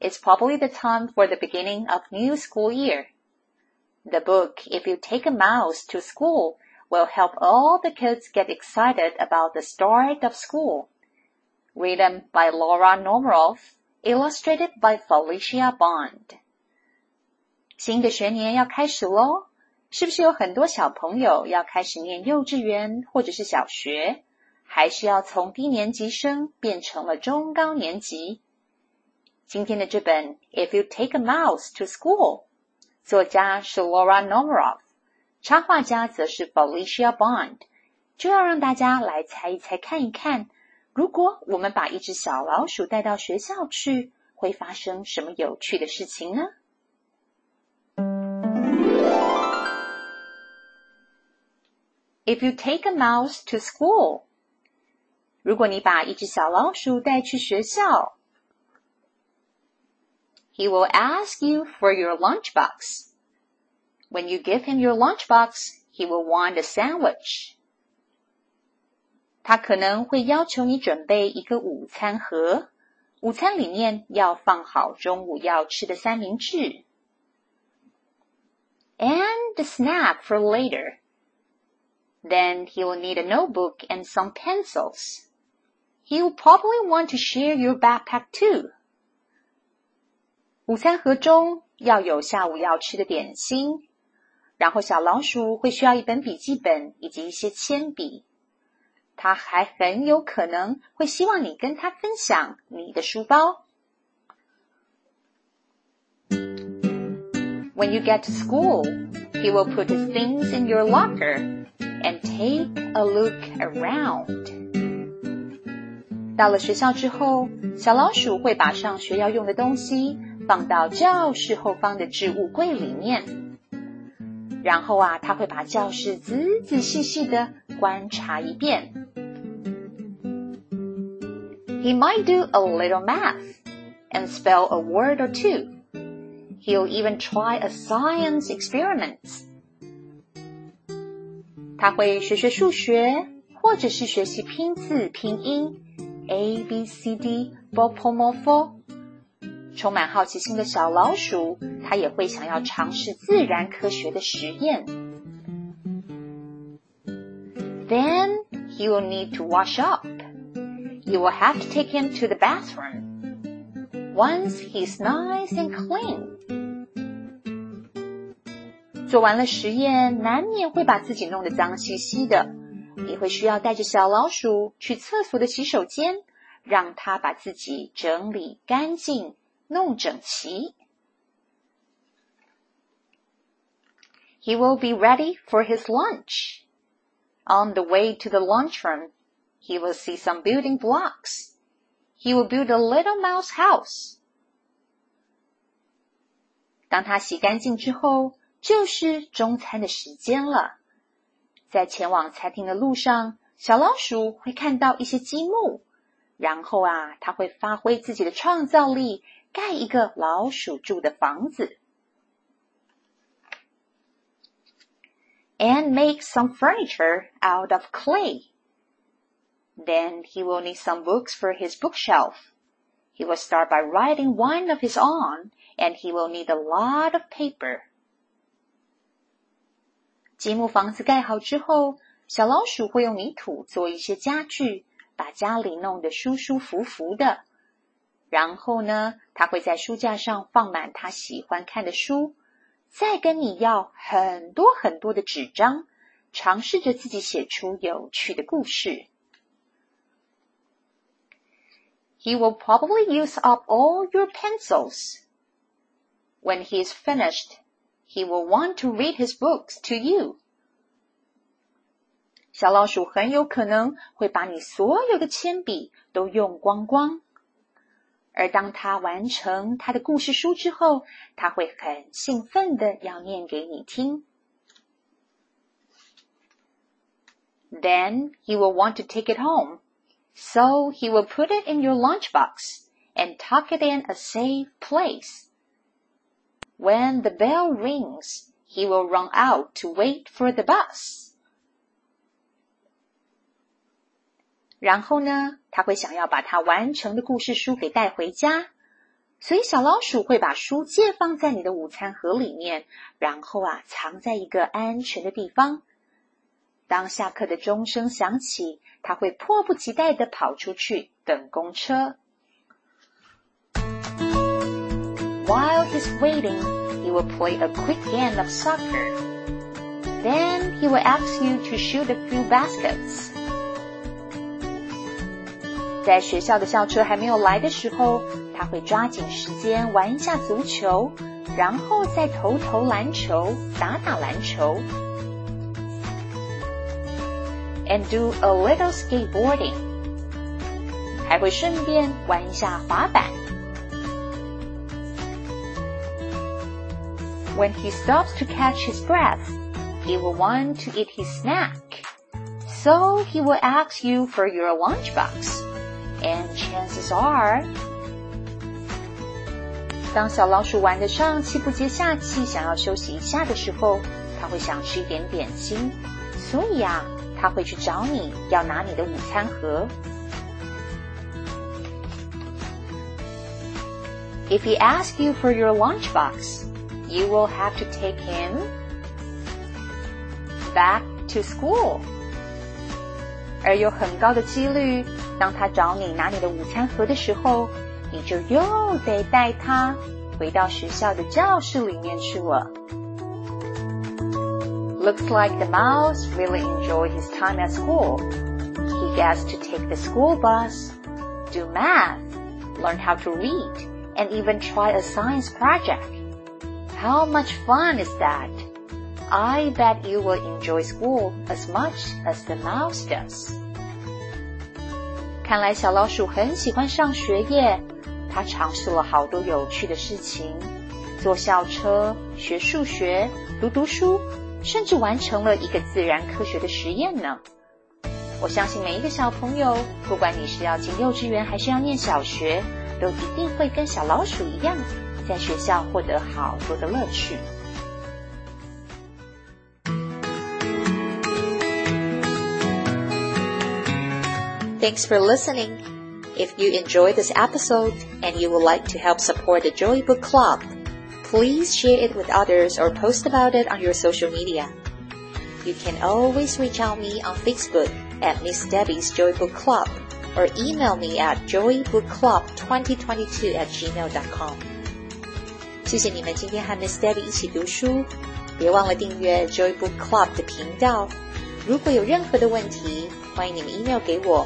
It's probably the time for the beginning of new school year. The book, If You Take a Mouse to School, will help all the kids get excited about the start of school. Written by Laura Numeroff, illustrated by Felicia Bond. 新的学年要开始喽，是不是有很多小朋友要开始念幼稚园或者是小学，还是要从低年级生变成了中高年级？今天的这本《If You Take a Mouse to School》，作家是 Laura Numeroff，插画家则是 Felicia Bond。就要让大家来猜一猜，看一看，如果我们把一只小老鼠带到学校去，会发生什么有趣的事情呢？If you take a mouse to school，如果你把一只小老鼠带去学校 ，He will ask you for your lunchbox. When you give him your lunchbox, he will want a sandwich. 他可能会要求你准备一个午餐盒，午餐里面要放好中午要吃的三明治。And a snack for later. Then he will need a notebook and some pencils. He will probably want to share your backpack too. 午餐盒中要有下午要吃的点心，然后小老鼠会需要一本笔记本以及一些铅笔。他还很有可能会希望你跟他分享你的书包。When you get to school, he will put his things in your locker and take a look around. 到了学校之后，小老鼠会把上学要用的东西 放到教室后方的置物柜里面。然后啊，他会把教室仔仔细细的观察一遍。He might do a little math and spell a word or two. He'll even try a science experiment. 他会学学数学，或者是学习拼字拼音，a b c d b p m f。 充满好奇心的小老鼠，它也会想要尝试自然科学的实验。Then he will need to wash up. You will have to take him to the bathroom. Once he's nice and clean. 做完了实验，难免会把自己弄得脏兮兮的。你会需要带着小老鼠去厕所的洗手间，让它把自己整理干净、弄整齐。He will be ready for his lunch. On the way to the lunchroom, he will see some building blocks. He will build a little mouse house. 当他洗干净之后，就是中餐的时间了。在前往餐厅的路上，小老鼠会看到一些积木，然后啊，它会发挥自己的创造力， 盖一个老鼠住的房子。And make some furniture out of clay. Then he will need some books for his bookshelf. He will start by writing one of his own, and he will need a lot of paper. 积木房子盖好之后，小老鼠会用泥土做一些家具，把家里弄得舒舒服服的。 然后呢，他会在书架上放满他喜欢看的书，再跟你要很多很多的纸张，尝试着自己写出有趣的故事。He will probably use up all your pencils. When he is finished, he will want to read his books to you. 小老鼠很有可能会把你所有的铅笔都用光光。而当他完成他的故事书之后，他会很兴奋的要念给你听。Then he will want to take it home, so he will put it in your lunchbox and tuck it in a safe place. When the bell rings, he will run out to wait for the bus. 然后呢，他会想要把他完成的故事书给带回家，所以小老鼠会把书借放在你的午餐盒里面，然后啊，藏在一个安全的地方。当下课的钟声响起，他会迫不及待的跑出去等公车。While he's waiting, he will play a quick game of soccer. Then he will ask you to shoot a few baskets. 在学校的校车还没有来的时候，他会抓紧时间玩一下足球，然后再投投篮球，打打篮球。And do a little skateboarding，还会顺便玩一下滑板。When he stops to catch his breath, he will want to eat his snack, so he will ask you for your lunchbox. And chances are，当小老鼠玩的上气不接下气，想要休息一下的时候，它会想吃一点点心，所以啊，它会去找你要拿你的午餐盒。If he asks you for your lunchbox, you will have to take him back to school. 而有很高的几率， 当他找你拿你的午餐盒的时候，你就又得带他回到学校的教室里面去了。Looks like the mouse really enjoyed his time at school. He gets to take the school bus, do math, learn how to read, and even try a science project. How much fun is that? I bet you will enjoy school as much as the mouse does. 看来小老鼠很喜欢上学耶，它尝试了好多有趣的事情，坐校车、学数学、读读书，甚至完成了一个自然科学的实验呢。我相信每一个小朋友，不管你是要进幼稚园还是要念小学，都一定会跟小老鼠一样，在学校获得好多的乐趣。Thanks for listening. If you enjoyed this episode and you would like to help support the Joy Book Club, please share it with others or post about it on your social media. You can always reach out me on Facebook at Miss Debbie's Joy Book Club or email me at joybookclub2022 at gmail.com. 谢谢你们今天和 Miss Debbie 一起读书，别忘了订阅 Joy Book Club 的频道。如果有任何的问题，欢迎你们 email 给我。